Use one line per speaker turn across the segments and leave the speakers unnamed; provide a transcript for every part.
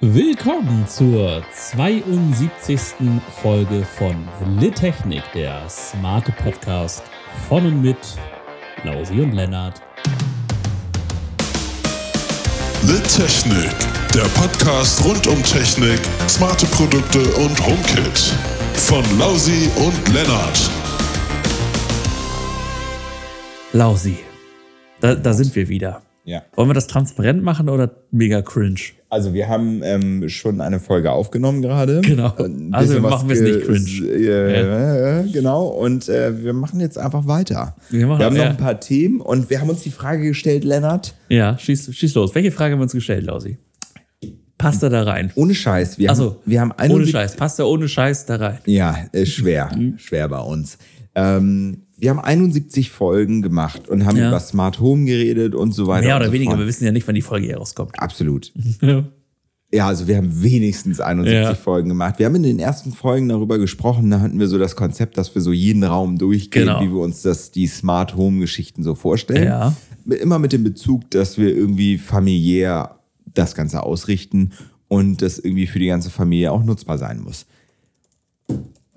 Willkommen zur 72. Folge von Littechnik, der smarte Podcast von und mit Lausi und Lennart.
Littechnik, der Podcast rund um Technik, smarte Produkte und HomeKit. Von Lausi und Lennart.
Lausi, da, da sind wir wieder.
Ja.
Wollen wir das transparent machen oder mega cringe?
Also wir haben ähm, schon eine Folge aufgenommen gerade.
Genau. Also machen wir es nicht
ge-
cringe.
Äh, äh, Genau. Und äh, wir machen jetzt einfach weiter.
Wir machen-
haben noch
ja.
ein paar Themen und wir haben uns die Frage gestellt, Lennart.
Ja, schieß, schieß los. Welche Frage haben wir uns gestellt, Lausi? Passt er da rein?
Ohne Scheiß. Wir
Achso,
haben, wir haben
ohne
71
Scheiß. Passt er ohne Scheiß da rein?
Ja, ist schwer.
Mhm.
schwer bei uns. Ähm, wir haben 71 Folgen gemacht und haben
Ja.
über Smart Home geredet und so weiter.
Mehr oder
so
weniger,
fort.
wir wissen ja nicht, wann die Folge hier rauskommt.
Absolut.
Ja.
Ja, also wir haben wenigstens 71
Ja.
Folgen gemacht. Wir haben in den ersten Folgen darüber gesprochen, da hatten wir so das Konzept, dass wir so jeden Raum durchgehen,
Genau.
wie wir uns das, die Smart Home Geschichten so vorstellen.
Ja.
Immer mit dem Bezug, dass wir irgendwie familiär das Ganze ausrichten und das irgendwie für die ganze Familie auch nutzbar sein muss.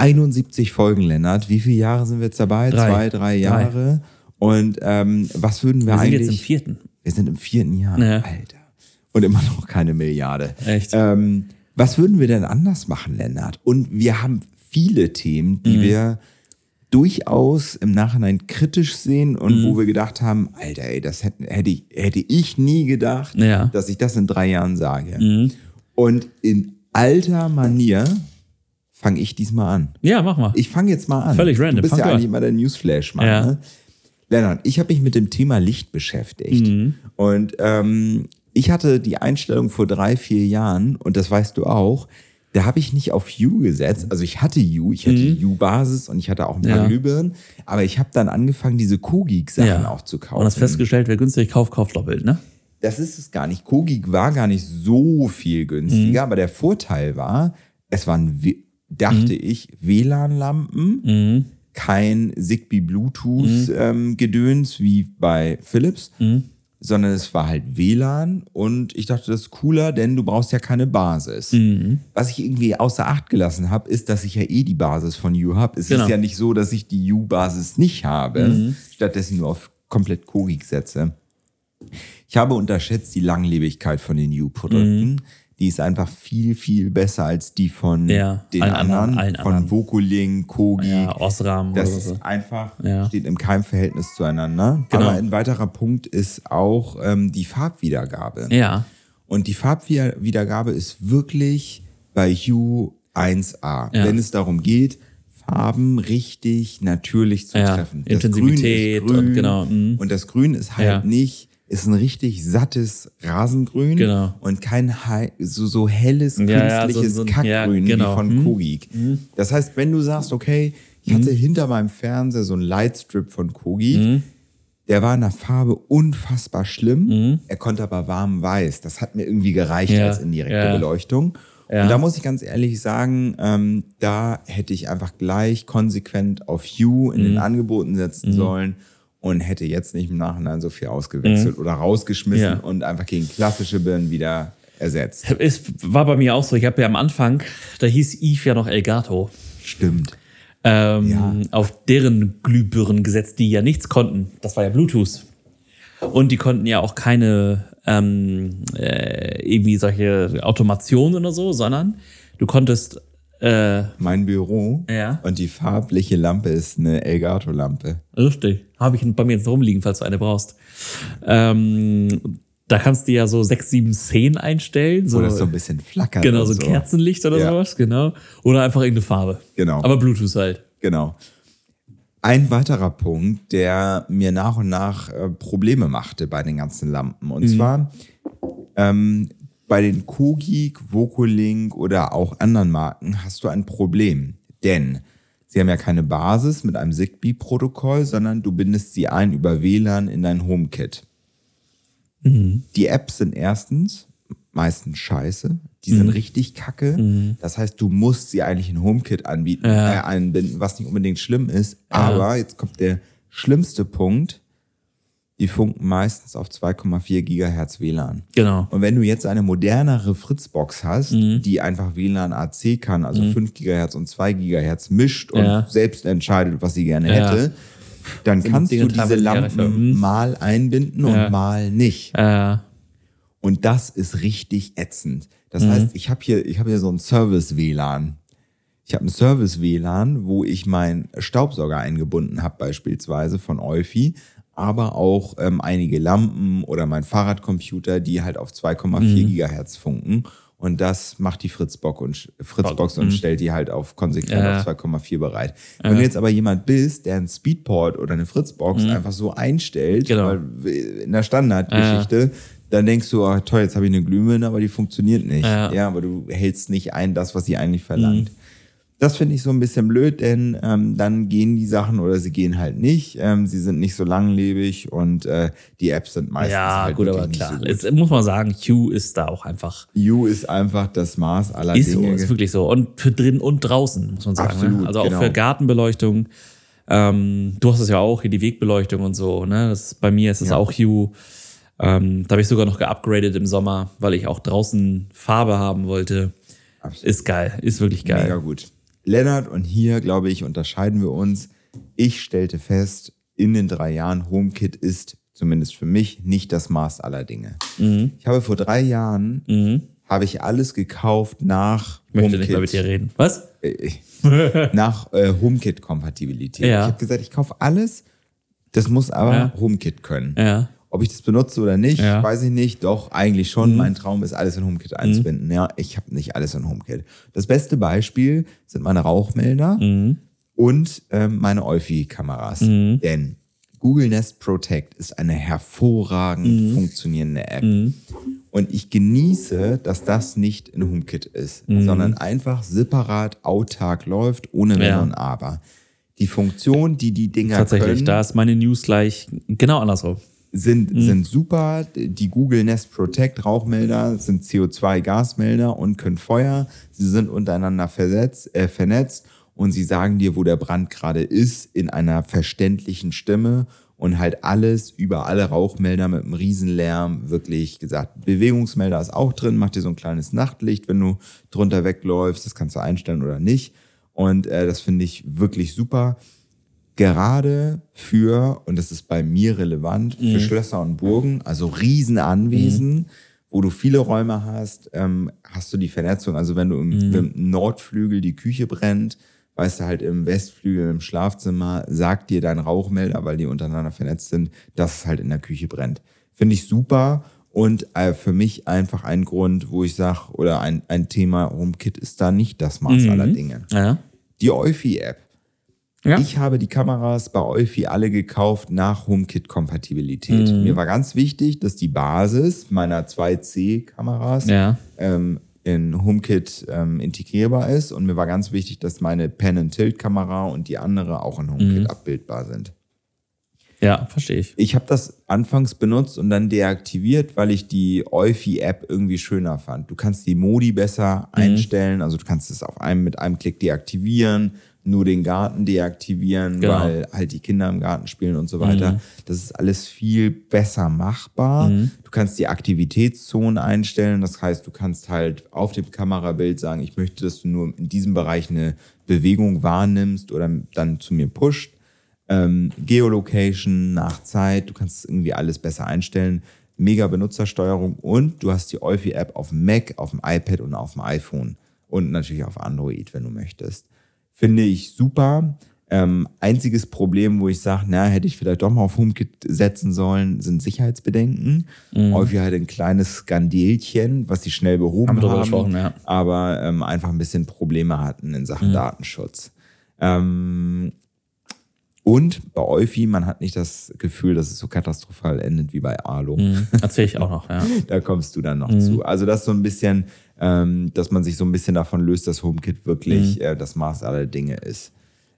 71 Folgen, Lennart. Wie viele Jahre sind wir jetzt dabei?
Drei.
Zwei, drei
Drei.
Jahre. Und ähm, was würden wir,
Wir sind
eigentlich...
jetzt im vierten.
Wir sind im vierten Jahr,
Ja.
Alter. Und immer noch keine Milliarde.
Echt?
Ähm, was würden wir denn anders machen, Lennart? Und wir haben viele Themen, die
Mhm.
wir durchaus im Nachhinein kritisch sehen und
Mhm.
wo wir gedacht haben, Alter, ey, das hätte, hätte, ich, hätte ich nie gedacht,
Ja. Mhm.
dass ich das in drei Jahren sage. Und in alter Manier fange ich diesmal an.
Ja, mach mal.
Ich fange jetzt mal an.
Völlig random.
Du bist
Fang
ja
du an.
eigentlich immer der Newsflash-Mann.
Ja.
Ne? Lennart, ich habe mich mit dem Thema Licht beschäftigt.
Mhm.
Und ähm, ich hatte die Einstellung vor drei, vier Jahren, und das weißt du auch, da habe ich nicht auf U gesetzt. Also ich hatte U, ich hatte U-Basis und ich hatte auch ein paar
Mhm. Ja.
Glühbirnen. Aber ich habe dann angefangen, diese Kogik-Sachen
ja.
auch zu kaufen.
Und hast festgestellt, wer günstig kauft, kauft doppelt, ne?
Das ist es gar nicht. Kogik war gar nicht so viel
Mhm.
günstiger, aber der Vorteil war, es waren, dachte
Mhm.
ich, WLAN-Lampen, kein Zigbee Bluetooth ähm, Gedöns wie bei Philips,
Mhm.
sondern es war halt WLAN und ich dachte, das ist cooler, denn du brauchst ja keine Basis.
Mhm.
Was ich irgendwie außer Acht gelassen habe, ist, dass ich ja eh die Basis von U habe. Es
Genau.
ist ja nicht so, dass ich die U-Basis nicht habe,
Mhm.
stattdessen nur auf komplett Kogik setze. Ich habe unterschätzt die Langlebigkeit von den U-Produkten. Die ist einfach viel, viel besser als die von.
Ja,
den
allen
anderen,
allen
von
anderen.
Vokuling, Kogi.
Ja, Osram
Das
oder
ist
so.
einfach,
Ja.
steht im Keimverhältnis zueinander.
Genau.
Aber ein weiterer Punkt ist auch ähm, die Farbwiedergabe.
Ja.
Und die Farbwiedergabe ist wirklich bei Hue 1A,
Ja.
wenn es darum geht, Farben richtig natürlich zu treffen.
Intensivität und genau, mhm.
Und das Grün ist halt nicht, ist ein richtig sattes Rasengrün
Genau.
und kein so, so helles,
Ja, ja, so-
künstliches
so
Kackgrün
ja, genau.
wie von
Mhm.
Kogik. Das heißt, wenn du sagst, okay, ich hatte hinter meinem Fernseher so einen Lightstrip von Kogik,
Mhm.
der war in der Farbe unfassbar schlimm. Er konnte aber warm weiß. Das hat mir irgendwie gereicht als indirekte. Beleuchtung.
Ja.
Und da muss ich ganz ehrlich sagen, ähm, da hätte ich einfach gleich konsequent auf Hue in den
Mhm.
Angeboten setzen sollen und hätte jetzt nicht im Nachhinein so viel ausgewechselt oder rausgeschmissen
Mhm. Ja.
und einfach gegen klassische Birnen wieder ersetzt.
Es war bei mir auch so. Ich habe ja am Anfang, da hieß Eve ja noch Elgato,
Stimmt.
ähm,
Ja.
auf deren Glühbirnen gesetzt, die ja nichts konnten. Das war ja Bluetooth. Und die konnten ja auch keine ähm, äh, irgendwie solche Automationen oder so, sondern du konntest äh,
Mein Büro
Ja.
und die farbliche Lampe ist eine Elgato-Lampe.
Richtig. Habe ich bei mir jetzt rumliegen, falls du eine brauchst. Ähm, da kannst du ja so sechs, sieben Szenen einstellen. So,
das so ein bisschen flackert.
genau, so ein Kerzenlicht oder
Ja.
sowas, genau. Oder einfach irgendeine Farbe.
Genau.
Aber Bluetooth halt.
Genau. Ein weiterer Punkt, der mir nach und nach äh, Probleme machte bei den ganzen Lampen.
Mhm.
Und zwar ähm, bei den Kogik, Vokulink oder auch anderen Marken hast du ein Problem. Denn sie haben ja keine Basis mit einem Zigbee-Protokoll, sondern du bindest sie ein über WLAN in dein HomeKit.
Mhm.
Die Apps sind erstens meistens scheiße. Die sind richtig kacke. Das heißt, du musst sie eigentlich in HomeKit anbieten,
Mhm. Ja.
äh, einbinden, was nicht unbedingt schlimm ist. Aber jetzt kommt der schlimmste Punkt. Die funken meistens auf 2,4 Gigahertz WLAN.
Genau.
Und wenn du jetzt eine modernere Fritzbox hast,
Mhm.
die einfach WLAN AC kann, also 5 Gigahertz und 2 Gigahertz mischt und
Ja.
selbst entscheidet, was sie gerne
Ja.
hätte, dann kannst
Dinge
du diese Lampen.
Mhm.
mal einbinden
Ja.
und mal nicht.
Äh,
Und das ist richtig ätzend.
Mhm.
Das heißt, ich habe hier, ich habe hier so ein Service-WLAN. Ich habe ein Service-WLAN, wo ich meinen Staubsauger eingebunden habe, beispielsweise von Eufy, aber auch ähm, einige Lampen oder mein Fahrradcomputer, die halt auf 2,4
Mhm.
Gigahertz funken. Und das macht die Fritzbox und, Fritzbox und stellt die halt auf konsequent
Mhm. Ja.
auf 2,4 bereit. Wenn du jetzt aber jemand bist, der einen Speedport oder eine Fritzbox einfach so einstellt,
Mhm. Genau.
in der Standardgeschichte, dann denkst du, oh, toll, jetzt habe ich eine Glühbirne, aber die funktioniert nicht.
Ja.
Ja, aber du hältst nicht ein, das, was sie eigentlich verlangt. Das finde ich so ein bisschen blöd, denn ähm, dann gehen die Sachen oder sie gehen halt nicht. Ähm, sie sind nicht so langlebig und äh, die Apps sind meistens
ja,
halt
gut, aber klar.
So.
Jetzt muss man sagen, Q ist da auch einfach.
You ist einfach das Maß aller
Ist so,
Dinge.
ist wirklich so. Und für drin und draußen, muss man sagen.
Absolut,
ne? Also auch
genau.
für Gartenbeleuchtung. Ähm, du hast es ja auch, hier die Wegbeleuchtung und so. Ne? Das bei mir ist es
Ja.
auch Hue. Ähm, da habe ich sogar noch geupgradet im Sommer, weil ich auch draußen Farbe haben wollte.
Absolut.
Ist geil, ist wirklich geil.
Mega gut. Lennart und hier, glaube ich, unterscheiden wir uns. Ich stellte fest, in den drei Jahren HomeKit ist zumindest für mich nicht das Maß aller Dinge.
Mhm.
Ich habe vor drei Jahren habe ich alles gekauft nach
Ich möchte nicht mehr mit dir reden. Was?
nach äh, HomeKit-Kompatibilität.
Ja.
Ich habe gesagt, ich kaufe alles, das muss aber
Ja.
HomeKit können.
Ja.
Ob ich das benutze oder nicht,
Ja. Mhm.
weiß ich nicht. Doch, eigentlich schon. Mein Traum ist, alles in HomeKit einzubinden. Ja, ich habe nicht alles in HomeKit. Das beste Beispiel sind meine Rauchmelder
Mhm.
und ähm, meine Eufy-Kameras. Denn Google Nest Protect ist eine hervorragend
Mhm.
funktionierende App. Und ich genieße, dass das nicht in HomeKit ist,
Mhm.
sondern einfach separat autark läuft, ohne Wenn
Ja.
und Aber. Die Funktion, die die Dinger
Tatsächlich,
können,
da ist meine News gleich genau andersrum.
Sind, sind super. Die Google Nest Protect Rauchmelder sind CO2-Gasmelder und können Feuer. Sie sind untereinander versetzt, äh, vernetzt und sie sagen dir, wo der Brand gerade ist, in einer verständlichen Stimme und halt alles über alle Rauchmelder mit einem Riesenlärm. Wirklich gesagt, Bewegungsmelder ist auch drin, macht dir so ein kleines Nachtlicht, wenn du drunter wegläufst. Das kannst du einstellen oder nicht. Und äh, das finde ich wirklich super gerade für, und das ist bei mir relevant, für Schlösser und Burgen, also Riesenanwesen, wo du viele Räume hast, ähm, hast du die Vernetzung. Also wenn du im, im Nordflügel die Küche brennt, weißt du halt im Westflügel im Schlafzimmer, sagt dir dein Rauchmelder, weil die untereinander vernetzt sind, dass es halt in der Küche brennt. Finde ich super und äh, für mich einfach ein Grund, wo ich sage, oder ein, ein Thema, HomeKit ist da nicht das Maß aller Dinge.
Ja.
Die Eufy-App.
Ja.
Ich habe die Kameras bei Eufy alle gekauft nach HomeKit-Kompatibilität.
Mhm.
Mir war ganz wichtig, dass die Basis meiner 2C-Kameras
Ja.
ähm, in HomeKit ähm, integrierbar ist. Und mir war ganz wichtig, dass meine Pen-and-Tilt-Kamera und die andere auch in HomeKit
Mhm.
abbildbar sind.
Ja, verstehe ich.
Ich habe das anfangs benutzt und dann deaktiviert, weil ich die Eufy-App irgendwie schöner fand. Du kannst die Modi besser
Mhm.
einstellen, also du kannst es auf einem mit einem Klick deaktivieren, nur den Garten deaktivieren,
Genau. Mhm.
weil halt die Kinder im Garten spielen und so weiter. Das ist alles viel besser machbar. Du kannst die Aktivitätszonen einstellen, das heißt, du kannst halt auf dem Kamerabild sagen, ich möchte, dass du nur in diesem Bereich eine Bewegung wahrnimmst oder dann zu mir pusht ähm, Geolocation nach Zeit, du kannst irgendwie alles besser einstellen, mega Benutzersteuerung und du hast die Eufy-App auf dem Mac, auf dem iPad und auf dem iPhone und natürlich auf Android, wenn du möchtest. Finde ich super. Ähm, einziges Problem, wo ich sage, na, hätte ich vielleicht doch mal auf HomeKit setzen sollen, sind Sicherheitsbedenken.
Mhm.
Eufy hat ein kleines Skandelchen, was sie schnell behoben
Haben
haben,
gesprochen, ja.
aber ähm, einfach ein bisschen Probleme hatten in Sachen
Mhm.
Datenschutz. Ähm, und bei Eufy, man hat nicht das Gefühl, dass es so katastrophal endet wie bei Arlo.
Mhm. Erzähle ich auch noch, ja.
Da kommst du dann noch zu. Also das ist so ein bisschen, ähm, dass man sich so ein bisschen davon löst, dass HomeKit wirklich äh, das Maß aller Dinge ist.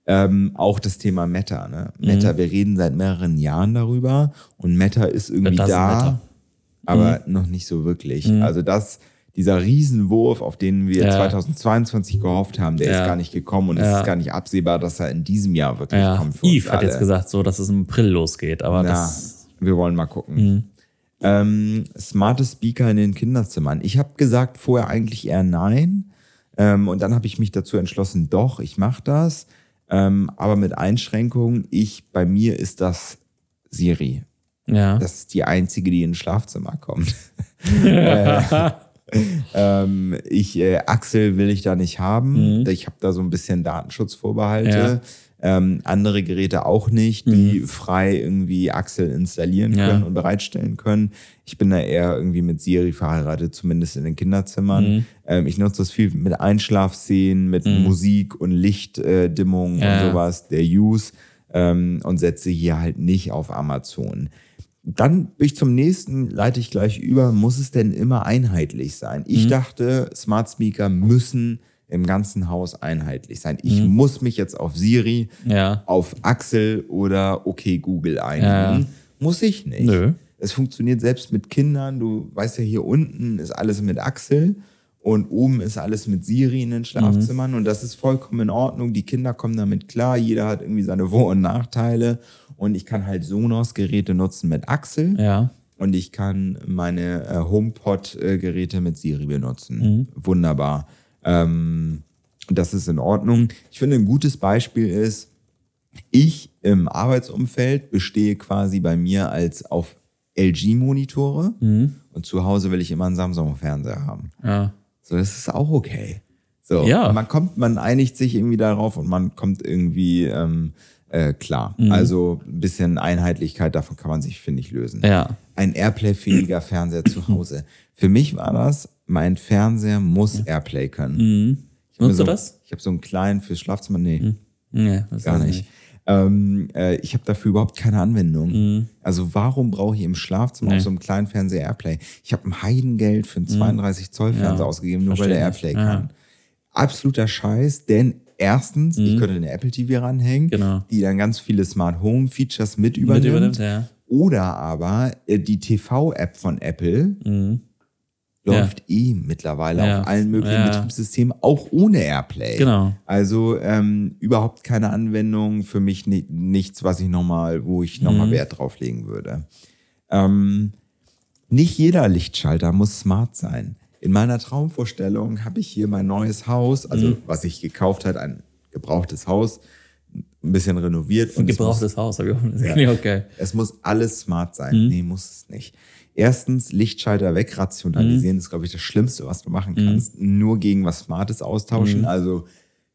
Ähm, auch das Thema Meta. Ne? Meta, wir reden seit mehreren Jahren darüber und Meta ist irgendwie
Das ist
da,
Meta.
aber noch nicht so wirklich. Also das, dieser Riesenwurf, auf den wir
Ja.
2022 gehofft haben, der
Ja.
ist gar nicht gekommen und es
Ja.
ist gar nicht absehbar, dass er in diesem Jahr wirklich kommt für
Yves hat jetzt gesagt, so, dass es im April losgeht, aber
Ja.
das
Wir wollen mal gucken. Ähm, smarte Speaker in den Kinderzimmern. Ich habe gesagt vorher eigentlich eher nein. Ähm, und dann habe ich mich dazu entschlossen, doch, ich mache das. Ähm, aber mit Einschränkungen. Ich, bei mir ist das Siri.
Ja.
Das ist die einzige, die ins Schlafzimmer kommt. äh, ähm, ich, äh, Axel will ich da nicht haben. Ich habe da so ein bisschen Datenschutzvorbehalte.
Ja.
Ähm, andere Geräte auch nicht, die frei irgendwie Axel installieren
Ja.
können und bereitstellen können. Ich bin da eher irgendwie mit Siri verheiratet, zumindest in den Kinderzimmern. Ähm, ich nutze das viel mit Einschlafszenen, mit Musik und Lichtdimmung
Ja.
und sowas, der Use ähm, und setze hier halt nicht auf Amazon. Dann bin ich zum nächsten, leite ich gleich über, muss es denn immer einheitlich sein? Ich dachte, Smart Speaker müssen im ganzen Haus einheitlich sein. Ich muss mich jetzt auf Siri,
Ja.
auf Axel oder okay Google einigen.
Ja.
Muss ich nicht.
Nö.
Es funktioniert selbst mit Kindern. Du weißt ja, hier unten ist alles mit Axel und oben ist alles mit Siri in den Schlafzimmern und das ist vollkommen in Ordnung. Die Kinder kommen damit klar. Jeder hat irgendwie seine Vor- und Nachteile und ich kann halt Sonos-Geräte nutzen mit Axel
Ja.
und ich kann meine äh, HomePod-Geräte mit Siri benutzen. Wunderbar. Ähm, das ist in Ordnung. Ich finde, ein gutes Beispiel ist, ich im Arbeitsumfeld bestehe quasi bei mir als auf LG-Monitore und zu Hause will ich immer einen Samsung-Fernseher haben.
Ja.
So, das ist auch okay. So,
Ja.
man kommt, man einigt sich irgendwie darauf und man kommt irgendwie ähm, äh, klar. Also ein bisschen Einheitlichkeit, davon kann man sich, finde ich, lösen.
Ja.
Ein Airplay-fähiger Fernseher zu Hause. Für mich war das, mein Fernseher muss Airplay können. Mir
Nutzt
so,
du das?
Ich habe so einen kleinen fürs Schlafzimmer, nee.
Nee, das
Gar
ich
nicht. Ähm, äh, ich habe dafür überhaupt keine Anwendung.
Mhm.
Also warum brauche ich im Schlafzimmer auf so einem kleinen Fernseher Airplay? Ich habe ein Heidengeld für einen 32 Zoll Fernseher
Mhm. Ja,
ausgegeben, nur weil
verstehe
der. Airplay
Ja.
kann. Absoluter Scheiß, denn erstens, ich könnte eine Apple TV ranhängen,
Mhm. Genau.
die dann ganz viele Smart Home Features mit übernimmt.
Mit übernimmt, ja.
Oder aber äh, die TV-App von Apple läuft eh mittlerweile.
Ja.
auf allen möglichen
Ja.
Betriebssystemen, auch ohne Airplay.
Genau.
Also ähm, überhaupt keine Anwendung für mich, ni nichts, was ich nochmal, wo ich nochmal
Mhm.
Wert drauf legen würde. Ähm, nicht jeder Lichtschalter muss smart sein. In meiner Traumvorstellung habe ich hier mein neues Haus, also
Mhm.
was ich gekauft hat, ein gebrauchtes Haus, ein bisschen renoviert.
Ein
es muss-
gebrauchtes Haus, habe ich auch gesehen. Ja. Okay.
es muss alles smart sein.
Mhm.
Nee, muss es nicht. Erstens, Lichtschalter
Mhm.
wegrationalisieren ist, glaube ich, das Schlimmste, was du machen kannst. Nur gegen was Smartes austauschen.
Mhm.
Also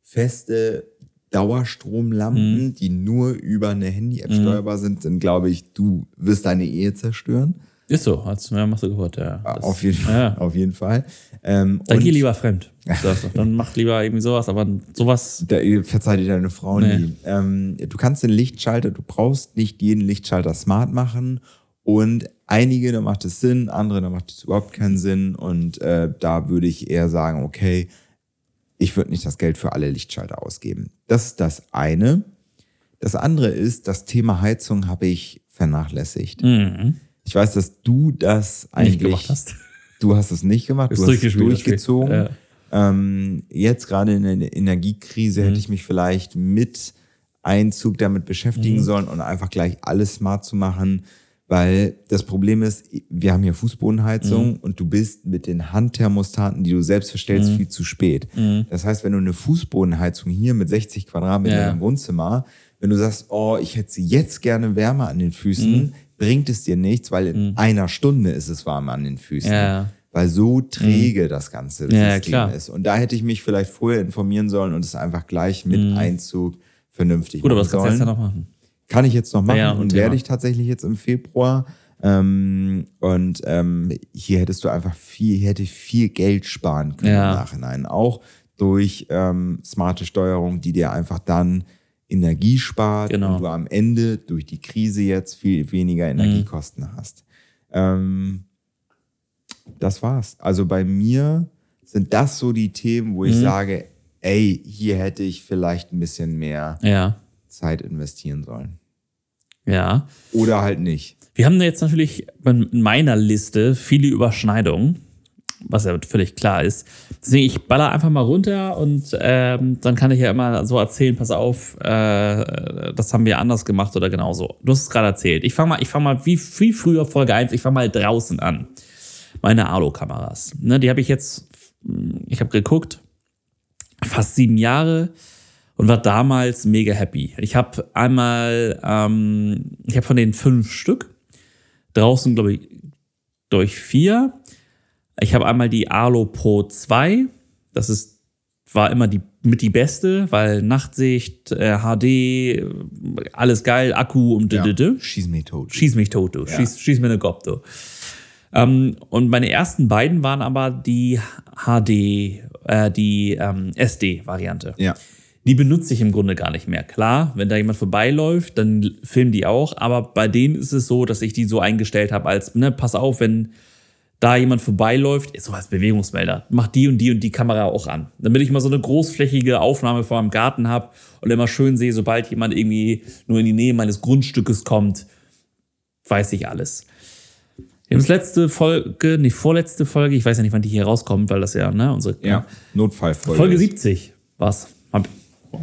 feste Dauerstromlampen,
Mhm.
die nur über eine Handy-App steuerbar sind, sind, glaube ich, du wirst deine Ehe zerstören.
Ist so, hast du ja, machst du gehört, ja. Das-
auf, jeden,
Ja.
auf jeden Fall. Ähm,
Dann
und
geh lieber fremd. Dann mach lieber irgendwie sowas, aber sowas.
Da, verzeih dir deine Frau
Nee.
nie. Ähm, du kannst den Lichtschalter, du brauchst nicht jeden Lichtschalter smart machen. Und einige, da macht es Sinn, andere, da macht es überhaupt keinen Sinn. Und äh, da würde ich eher sagen, okay, ich würde nicht das Geld für alle Lichtschalter ausgeben. Das ist das eine. Das andere ist, das Thema Heizung habe ich vernachlässigt. Ich weiß, dass du das eigentlich
Mhm. gemacht hast.
Du hast es nicht gemacht,
Ist
du hast es durchgezogen.
Ja.
Ähm, jetzt gerade in der Energiekrise
Mhm.
hätte ich mich vielleicht mit Einzug damit
Mhm.
beschäftigen sollen und einfach gleich alles smart zu machen, weil das Problem ist, wir haben hier Fußbodenheizung
Mhm.
und du bist mit den Handthermostaten, die du selbst verstellst, viel zu spät. Das heißt, wenn du eine Fußbodenheizung hier mit 60 Quadratmetern
Ja.
im Wohnzimmer, wenn du sagst, oh, ich hätte sie jetzt gerne wärmer an den Füßen,
Mhm.
bringt es dir nichts, weil in einer Stunde ist es warm an den Füßen.
Ja.
Weil so träge das ganze
Ja,
System
klar.
ist. Und da hätte ich mich vielleicht vorher informieren sollen und es einfach gleich mit Einzug vernünftig
Mhm. Gut, aber das
machen
kannst du jetzt ja noch machen.
Kann ich jetzt noch machen
Ja,
und werde ich tatsächlich jetzt im Februar. Ähm, und ähm, hier hättest du einfach viel, hätte ich viel Geld sparen können
Ja.
im Nachhinein. Auch durch ähm, smarte Steuerung, die dir einfach dann Energie spart
Genau.
und du am Ende durch die Krise jetzt viel weniger
Mhm.
Energiekosten hast. Ähm, das war's. Also bei mir sind das so die Themen, wo ich
Mhm.
sage, ey, hier hätte ich vielleicht ein bisschen mehr
Ja.
Zeit investieren sollen.
Ja.
Oder halt nicht.
Wir haben jetzt natürlich in meiner Liste viele Überschneidungen. was ja völlig klar ist. Deswegen, ich baller einfach mal runter und ähm, dann kann ich ja immer so erzählen, pass auf, äh, das haben wir anders gemacht oder genauso. Du hast es gerade erzählt. Ich fange mal, ich fang mal wie, wie früher Folge 1, ich fange mal draußen an. Meine Alu-Kameras. Ne, die habe ich jetzt, ich habe geguckt, fast sieben Jahre und war damals mega happy. Ich habe einmal, ähm, ich habe von den fünf Stück draußen, glaube ich, durch vier. Ich habe einmal die Arlo Pro 2. Das ist, war immer die mit die beste, weil Nachtsicht, äh, HD, alles geil, Akku und
Ja.
ja.
Schieß mich tot.
Schieß mich tot, du. Schieß, schieß mir eine Gop, du. Ähm, und meine ersten beiden waren aber die HD, äh, die ähm, SD-Variante.
Ja.
Die benutze ich im Grunde gar nicht mehr. Klar, wenn da jemand vorbeiläuft, dann filmen die auch. Aber bei denen ist es so, dass ich die so eingestellt habe, als, ne, pass auf, wenn da jemand vorbeiläuft, so als Bewegungsmelder, mach die und die und die Kamera auch an. Damit ich mal so eine großflächige Aufnahme vor meinem Garten habe und immer schön sehe, sobald jemand irgendwie nur in die Nähe meines Grundstückes kommt, weiß ich alles. Wir haben das letzte Folge, nicht vorletzte Folge, ich weiß ja nicht, wann die hier rauskommt, weil das ja, ne, unsere
Ja. Notfallfolge.
Folge
ist.
70 war's. Hab-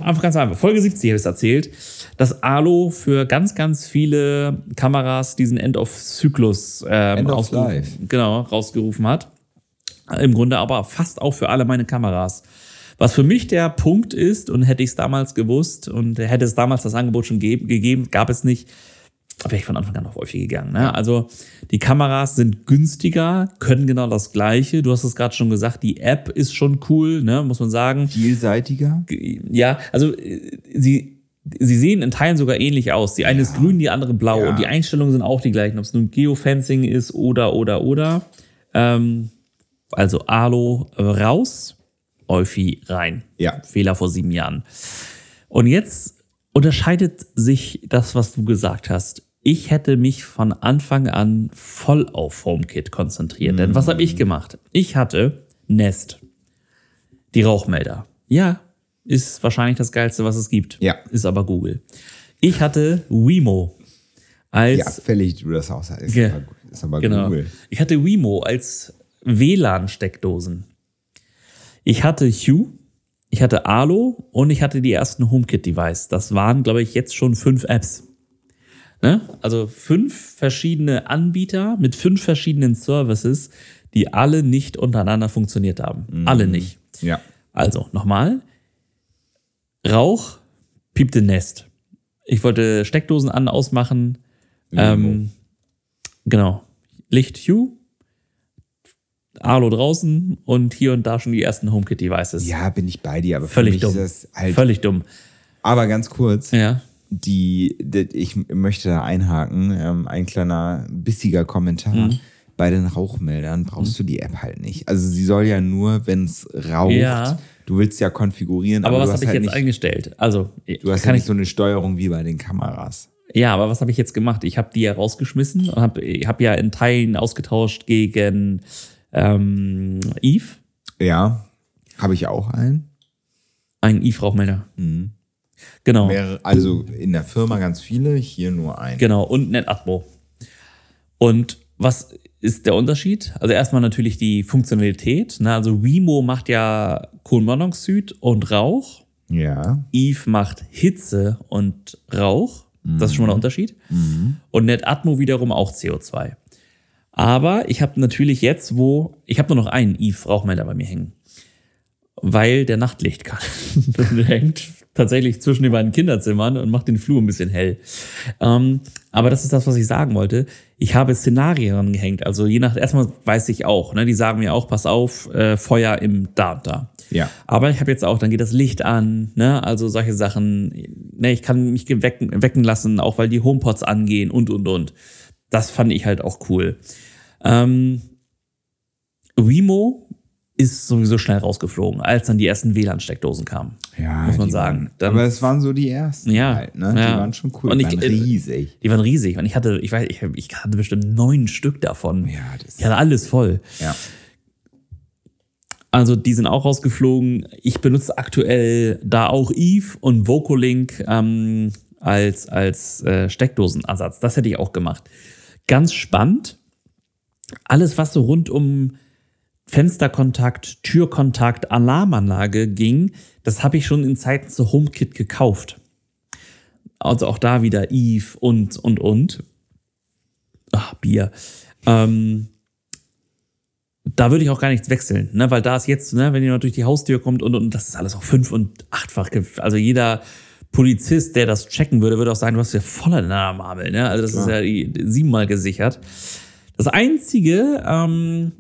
Einfach ganz einfach. Folge 70 habe ich es erzählt, dass Alo für ganz, ganz viele Kameras diesen End-of-Zyklus ähm,
End of.
Genau, rausgerufen hat. Im Grunde aber fast auch für alle meine Kameras. Was für mich der Punkt ist, und hätte ich es damals gewusst und hätte es damals das Angebot schon ge gegeben, gab es nicht, wäre ich von Anfang an auf Wolfi gegangen. Ne? Also die Kameras sind günstiger, können genau das Gleiche. Du hast es gerade schon gesagt, die App ist schon cool, ne? muss man sagen.
Vielseitiger.
Ja, also äh, sie, sie sehen in Teilen sogar ähnlich aus. Die eine ist grün, die andere blau.
Ja.
Und die Einstellungen sind auch die gleichen, ob es nun Geofencing ist oder, oder, oder. Ähm, also Alo raus, Euphi rein.
Ja.
Fehler vor sieben Jahren. Und jetzt unterscheidet sich das, was du gesagt hast. Ich hätte mich von Anfang an voll auf HomeKit konzentriert. Denn was habe ich gemacht? Ich hatte Nest, die Rauchmelder. Ja, ist wahrscheinlich das Geilste, was es gibt.
Ja.
Ist aber Google. Ich hatte Wemo als
Ja, fällig, du das auch sagst. Ist, aber, ist aber
Genau.
Google.
Ich hatte Wemo als WLAN-Steckdosen. Ich hatte Hue, ich hatte Alo und ich hatte die ersten HomeKit-Device. Das waren, glaube ich, jetzt schon fünf Apps. Ne? Also fünf verschiedene Anbieter mit fünf verschiedenen Services, die alle nicht untereinander funktioniert haben. Alle nicht.
Ja.
Also, nochmal. Rauch, piepte Nest. Ich wollte Steckdosen an, ausmachen. Ähm, genau. Licht Hue. Alo draußen und hier und da schon die ersten HomeKit-Devices.
Ja, bin ich bei dir, aber
Völlig dumm.
halt.
Völlig dumm.
Aber ganz kurz,
Ja.
Die, die, ich möchte da einhaken, ähm, ein kleiner bissiger Kommentar.
Mhm.
Bei den Rauchmeldern brauchst du die App halt nicht. Also sie soll ja nur, wenn es raucht,
Ja.
du willst ja konfigurieren,
Aber
aber,
was habe ich
halt
jetzt
nicht,
eingestellt? Also,
du hast ja nicht
ich,
so eine Steuerung wie bei den Kameras.
ja, aber was habe ich jetzt gemacht? Ich habe die ja rausgeschmissen und habe hab ja in Teilen ausgetauscht gegen ähm, Eve.
Ja, habe ich auch einen.
Ein Eve-Rauchmelder.
Mhm.
Genau.
Mehrere, also in der Firma ganz viele, hier nur einen.
Genau, und NetAtmo. Und was ist der Unterschied? Also erstmal natürlich die Funktionalität. Ne? Also Wemo macht ja Kohlenmonoxid und Rauch.
Ja.
Eve macht Hitze und Rauch. Das ist schon mal der Unterschied. Und NetAtmo wiederum auch CO2. Aber ich habe natürlich jetzt, wo ich habe nur noch einen Eve-Rauchmelder bei mir hängen, weil der Nachtlicht kann. hängt tatsächlich zwischen den beiden Kinderzimmern und macht den Flur ein bisschen hell. Ähm, aber das ist das, was ich sagen wollte. Ich habe Szenarien angehängt. Also je nach, erstmal weiß ich auch, ne, die sagen mir auch, pass auf, äh, Feuer im da und da.
Ja.
Aber ich habe jetzt auch, dann geht das Licht an, ne? Also solche Sachen. Ne, ich kann mich wecken, wecken lassen, auch weil die HomePods angehen und und und. Das fand ich halt auch cool. Ähm, Wemo ist sowieso schnell rausgeflogen, als dann die ersten WLAN-Steckdosen kamen.
Ja,
Muss man
die
sagen.
Waren,
Dann-
aber es waren so die ersten
Ja,
halt, ne? Die
ja.
waren schon cool,
Und
die
ich-
waren
äh,
riesig.
Die waren riesig und ich hatte, ich weiß, ich, ich hatte bestimmt neun Stück davon.
Ja, das
Ich hatte alles voll.
ja.
Also die sind auch rausgeflogen. Ich benutze aktuell da auch Eve und Vocalink ähm, als, als äh, Steckdosenersatz. Das hätte ich auch gemacht. Ganz spannend. Alles, was so rund um Fensterkontakt, Türkontakt, Alarmanlage ging, das habe ich schon in Zeiten zu HomeKit gekauft. Also auch da wieder Eve und, und, und. Ach, Bier. Ähm, da würde ich auch gar nichts wechseln, ne? weil da ist jetzt, ne, wenn jemand durch die Haustür kommt und, und das ist alles auch fünf- und achtfach. Also jeder Polizist, der das checken würde, würde auch sagen, du hast ja voller Marmel. Ne? Also das
Klar.
ist ja siebenmal gesichert. Das Einzige, ähm,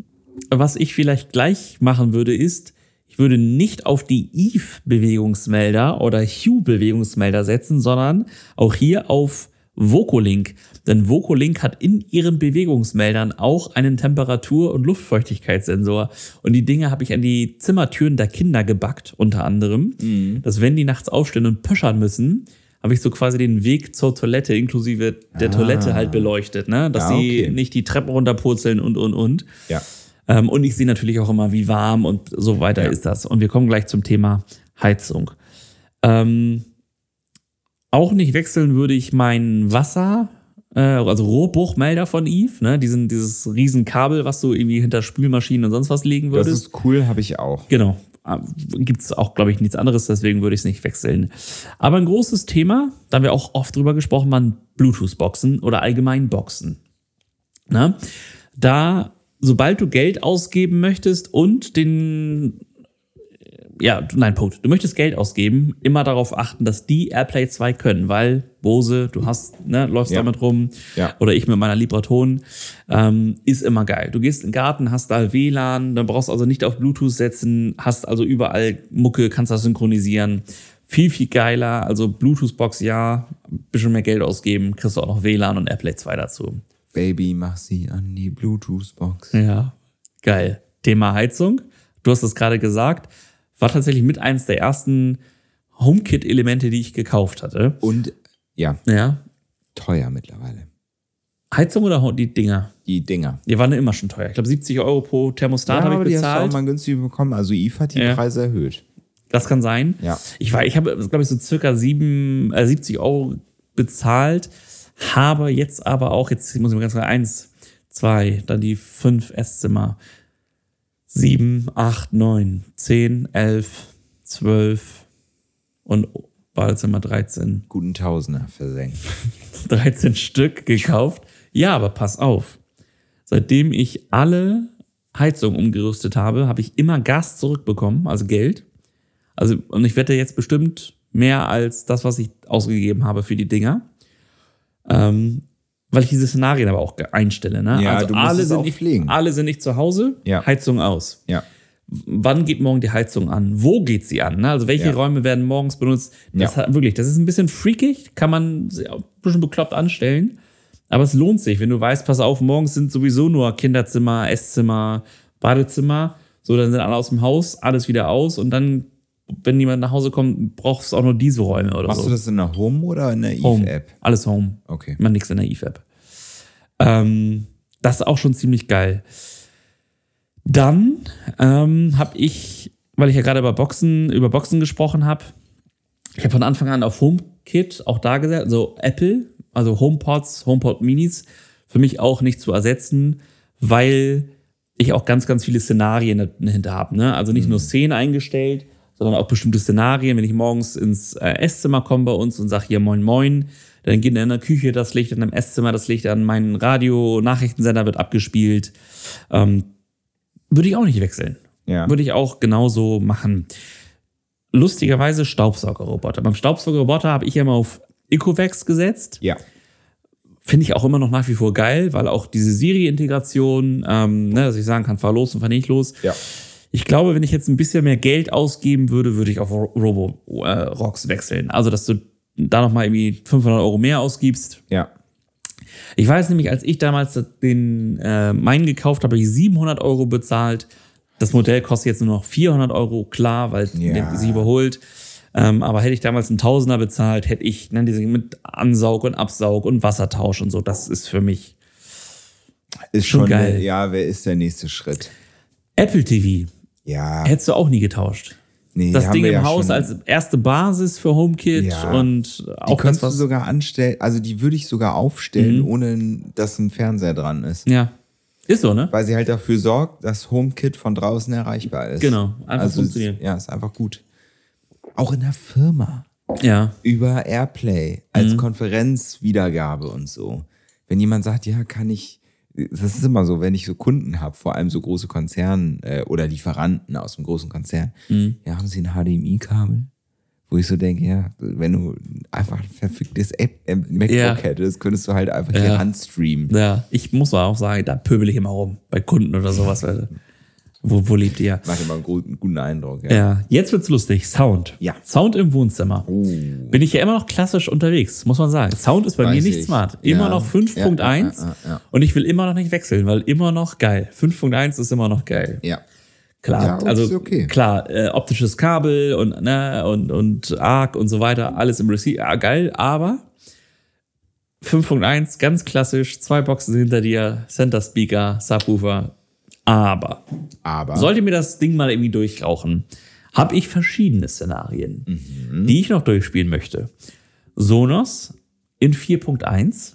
was ich vielleicht gleich machen würde, ist, ich würde nicht auf die Eve-Bewegungsmelder oder Hue-Bewegungsmelder setzen, sondern auch hier auf Vocolink. Denn Vocolink hat in ihren Bewegungsmeldern auch einen Temperatur- und Luftfeuchtigkeitssensor. Und die Dinge habe ich an die Zimmertüren der Kinder gebackt, unter anderem. Dass wenn die nachts aufstehen und pöschern müssen, habe ich so quasi den Weg zur Toilette inklusive der Toilette halt beleuchtet, ne? Dass
Ja,
sie
okay.
nicht die Treppen runterpurzeln und, und, und.
Ja.
Ähm, und ich sehe natürlich auch immer, wie warm und so weiter
Ja.
ist das. Und wir kommen gleich zum Thema Heizung. Ähm, auch nicht wechseln würde ich mein Wasser, äh, also Rohrbruchmelder von Eve, ne? Diesen, dieses riesen Kabel, was du irgendwie hinter Spülmaschinen und sonst was legen
Das
würdest.
ist cool, habe ich auch.
Genau. Gibt es auch, glaube ich, nichts anderes, deswegen würde ich es nicht wechseln. Aber ein großes Thema, da haben wir auch oft drüber gesprochen, waren Bluetooth-Boxen oder allgemein Boxen. Na? Da, sobald du Geld ausgeben möchtest und den, ja, nein, Punkt. Du möchtest Geld ausgeben, immer darauf achten, dass die AirPlay 2 können, weil Bose, du hast, ne, läufst
Ja.
damit rum,
Ja.
oder ich mit meiner Libraton, ähm, ist immer geil. Du gehst in den Garten, hast da WLAN, dann brauchst also nicht auf Bluetooth setzen, hast also überall Mucke, kannst das synchronisieren. Viel, viel geiler. Also Bluetooth-Box ja, bisschen mehr Geld ausgeben, kriegst du auch noch WLAN und AirPlay 2 dazu.
Baby, mach sie an die Bluetooth-Box.
Ja, geil. Thema Heizung. Du hast es gerade gesagt. War tatsächlich mit eins der ersten HomeKit-Elemente, die ich gekauft hatte.
Und ja,
Ja.
teuer mittlerweile.
Heizung oder die Dinger?
Die Dinger.
Die waren immer schon teuer. Ich glaube, 70 Euro pro Thermostat habe ich
die hast du auch
bezahlt.
mal günstig bekommen. Also Eve hat die
Ja.
Preise erhöht.
Das kann sein.
Ja.
Ich war, ich habe, glaube ich, so circa sieben, äh, 70 Euro bezahlt, habe jetzt aber auch, jetzt muss ich mal ganz klar, eins, zwei, dann die fünf Esszimmer, sieben, acht, neun, zehn, elf, zwölf und Badezimmer 13.
Guten Tausender versenkt.
13 Stück gekauft. Ja, aber pass auf. Seitdem ich alle Heizungen umgerüstet habe, habe ich immer Gas zurückbekommen, also Geld. Also, und ich wette jetzt bestimmt mehr als das, was ich ausgegeben habe für die Dinger. Ähm, weil ich diese Szenarien aber auch einstelle. Ne?
Ja,
also alle sind,
auch
nicht,
pflegen.
alle sind nicht zu Hause,
Ja.
Heizung aus
Ja.
wann geht morgen die Heizung an? Wo geht sie an? Ne? Also welche. Räume werden morgens benutzt? Das hat, wirklich, das ist ein bisschen freakig, kann man ein bisschen bekloppt anstellen. Aber es lohnt sich, wenn du weißt, pass auf, morgens sind sowieso nur Kinderzimmer, Esszimmer, Badezimmer. So, dann sind alle aus dem Haus, alles wieder aus und dann, wenn jemand nach Hause kommt, brauchst du auch nur diese Räume oder
Machst
so.
du das in der Home oder in der
Home.
Eve-App?
Alles Home.
Okay.
Immer nichts in der Eve-App. Ähm, das ist auch schon ziemlich geil. Dann ähm, habe ich, weil ich ja gerade über Boxen, über Boxen gesprochen habe, ich habe von Anfang an auf HomeKit auch da gesagt, also Apple, also HomePods, HomePod Minis, für mich auch nicht zu ersetzen, weil ich auch ganz, ganz viele Szenarien dahinter habe. Ne? Also nicht nur Szenen eingestellt, sondern auch bestimmte Szenarien. Wenn ich morgens ins äh, Esszimmer komme bei uns und sage hier Moin Moin, dann geht in der Küche das Licht, in dem Esszimmer das Licht an, mein Radio-Nachrichtensender wird abgespielt. Ähm, würde ich auch nicht wechseln.
Ja.
Würde ich auch genauso machen. Lustigerweise Staubsaugerroboter. Beim Staubsaugerroboter habe ich ja mal auf Ecovacs gesetzt.
Ja.
Finde ich auch immer noch nach wie vor geil, weil auch diese Siri-Integration, ähm, ne, dass ich sagen kann, fahr los und fahr nicht los.
Ja.
Ich glaube, wenn ich jetzt ein bisschen mehr Geld ausgeben würde, würde ich auf Robo-Rocks wechseln. Also, dass du da nochmal irgendwie 500 Euro mehr ausgibst.
Ja.
Ich weiß nämlich, als ich damals den äh, meinen gekauft habe, habe ich 700 Euro bezahlt. Das Modell kostet jetzt nur noch 400 Euro, klar, weil
Ja.
sich überholt. Ähm, aber hätte ich damals einen Tausender bezahlt, hätte ich ne, diese mit Ansaug und Absaug und Wassertausch und so. Das ist für mich
Ist
Schon
schon,
geil.
Der, ja, wer ist der nächste Schritt?
Apple TV.
Ja.
Hättest du auch nie getauscht.
Nee,
Das Ding im
ja
Haus als erste Basis für HomeKit
Ja.
und
Die
auch das,
kannst du sogar anstellen, also die würde ich sogar aufstellen,
Mhm.
ohne dass ein Fernseher dran ist.
Ja. Ist so, ne?
Weil sie halt dafür sorgt, dass HomeKit von draußen erreichbar ist.
Genau, einfach
also
funktionieren.
Ist, ja, ist einfach gut. Auch in der Firma.
Ja.
Über Airplay als Konferenzwiedergabe und so. Wenn jemand sagt, ja, kann ich, das ist immer so, wenn ich so Kunden habe, vor allem so große Konzerne äh, oder Lieferanten aus einem großen Konzern, ja, haben sie ein HDMI-Kabel? Wo ich so denke, ja, wenn du einfach ein verfügtes App, äh, MacBook
Ja.
hättest, könntest du halt einfach hier
Ja.
ranstreamen.
Ja, ich muss aber auch sagen, da pöbel ich immer rum. Bei Kunden oder sowas. Alter. Wo, wo lebt ihr?
Macht immer einen guten, Eindruck. Ja.
Ja, jetzt wird's lustig. Sound.
Ja.
Sound im Wohnzimmer. Bin ich ja immer noch klassisch unterwegs, muss man sagen. Sound ist bei
Weiß
mir nicht
ich.
smart. Immer
Ja.
noch 5.1
Ja, ja,
und ich will immer noch nicht wechseln, weil immer noch geil. 5.1 ist immer noch geil.
ja.
Klar,
Ja,
also
okay.
klar, äh, optisches Kabel und ne, und und ARC und so weiter, alles im Receiver, ja, geil, aber 5.1 ganz klassisch, zwei Boxen hinter dir, Center Speaker, Subwoofer, aber
Aber
sollte mir das Ding mal irgendwie durchrauchen, habe ich verschiedene Szenarien, die ich noch durchspielen möchte. Sonos in 4.1,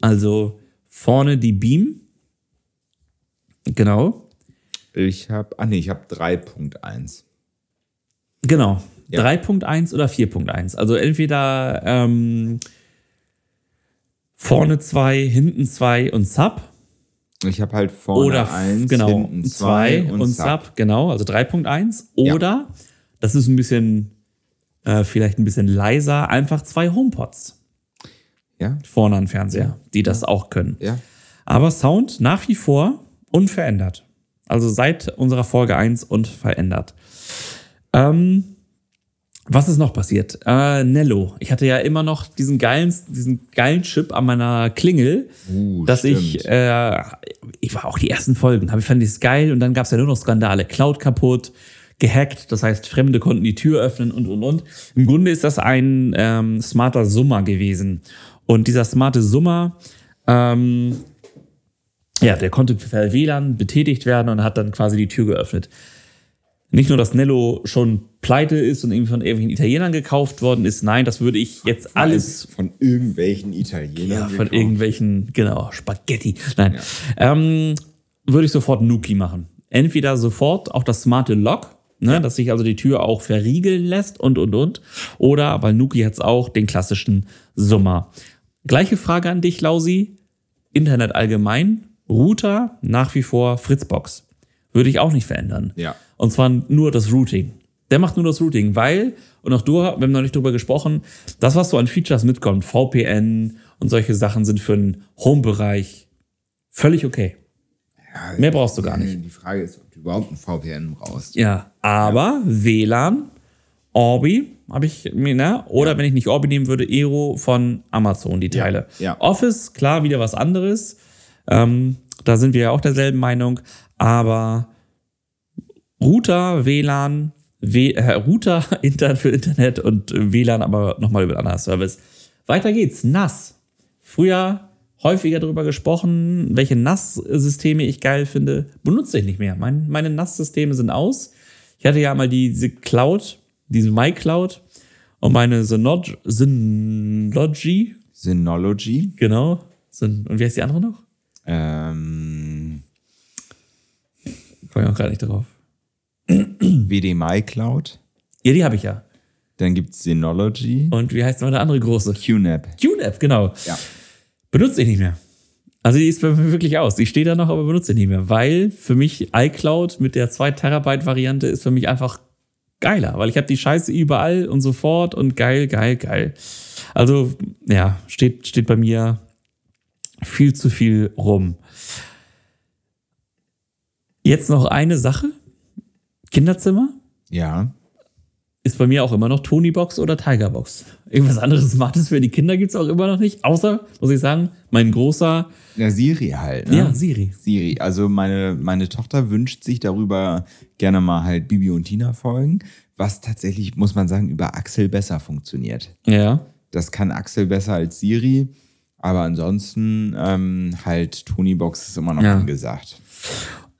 also vorne die Beam, genau,
ich habe, ah nee, ich habe 3.1.
Genau.
Ja.
3.1 oder 4.1. Also entweder ähm, vorne zwei, hinten zwei und Sub.
Ich habe halt vorne
Oder
eins,
genau,
hinten
zwei
zwei
und, Sub. Genau, also 3.1. Oder, das ist ein bisschen, äh, vielleicht ein bisschen leiser, einfach zwei HomePods
Ja,
vorne an Fernseher, die das auch können.
ja.
Aber Sound nach wie vor unverändert. Also seit unserer Folge 1 unverändert. Ähm, was ist noch passiert? Äh, Nello. Ich hatte ja immer noch diesen geilen, diesen geilen Chip an meiner Klingel,
Uh,
dass
stimmt.
ich, äh, ich war auch die ersten Folgen, hab ich fand ich es geil und dann gab es ja nur noch Skandale. Cloud kaputt, gehackt, das heißt, Fremde konnten die Tür öffnen und und und. Im Grunde ist das ein ähm, smarter Summer gewesen. Und dieser smarte Summer, ähm, ja, der konnte per WLAN betätigt werden und hat dann quasi die Tür geöffnet. Nicht nur, dass Nello schon pleite ist und irgendwie von irgendwelchen Italienern gekauft worden ist, nein, das würde ich jetzt alles
von irgendwelchen Italienern.
ja, von
gekauft.
irgendwelchen, genau, Spaghetti. Nein. Ähm, würde ich sofort Nuki machen. Entweder sofort auch das smarte Lock, ne, dass sich also die Tür auch verriegeln lässt und und und. Oder, weil Nuki hat es auch, den klassischen Summer. Gleiche Frage an dich, Lausi. Internet allgemein, Router nach wie vor Fritzbox. Würde ich auch nicht verändern.
Ja.
Und zwar nur das Routing. Der macht nur das Routing, weil, und auch du, wir haben noch nicht drüber gesprochen, das, was so an Features mitkommt, VPN und solche Sachen sind für den Home-Bereich völlig okay. Mehr brauchst du gar nicht.
Die Frage ist, ob du überhaupt ein VPN brauchst.
Ja, aber WLAN, Orbi, habe ich mir, ne? Oder wenn ich nicht Orbi nehmen würde, Aero von Amazon, die Teile.
ja.
Office, klar, wieder was anderes. Ähm, da sind wir ja auch derselben Meinung. Aber Router, WLAN, w äh, Router Internet für Internet und WLAN aber nochmal über einen anderen Service. Weiter geht's. NAS. Früher häufiger darüber gesprochen, welche NAS-Systeme ich geil finde. Benutze ich nicht mehr. Mein, meine NAS-Systeme sind aus. Ich hatte ja mal diese Cloud, diese MyCloud und meine Synology, Synology
Synology.
genau. Syn und wie heißt die andere noch?
Ähm,
Komme ich auch gerade nicht drauf.
WDMI Cloud.
Ja, die habe ich ja.
Dann gibt es Synology.
Und wie heißt noch der andere große?
QNAP.
QNAP, genau.
Ja.
Benutze ich nicht mehr. Also die ist bei mir wirklich aus. Die steht da noch, aber benutze ich nicht mehr, weil für mich iCloud mit der 2 Terabyte Variante ist für mich einfach geiler, weil ich habe die Scheiße überall und sofort und geil, geil, geil. Also ja, steht, steht bei mir viel zu viel rum. Jetzt noch eine Sache. Kinderzimmer
Ja.
ist bei mir auch immer noch Tonybox oder Tigerbox. Irgendwas anderes Smartes für die Kinder gibt's auch immer noch nicht. Außer, muss ich sagen, mein großer,
Ja, Siri halt. Ne?
ja, Siri.
Siri. Also meine, meine Tochter wünscht sich darüber gerne mal halt Bibi und Tina Folgen, was tatsächlich, muss man sagen, über Axel besser funktioniert.
Ja.
Das kann Axel besser als Siri, aber ansonsten ähm, halt Tonybox ist immer noch
Ja.
angesagt.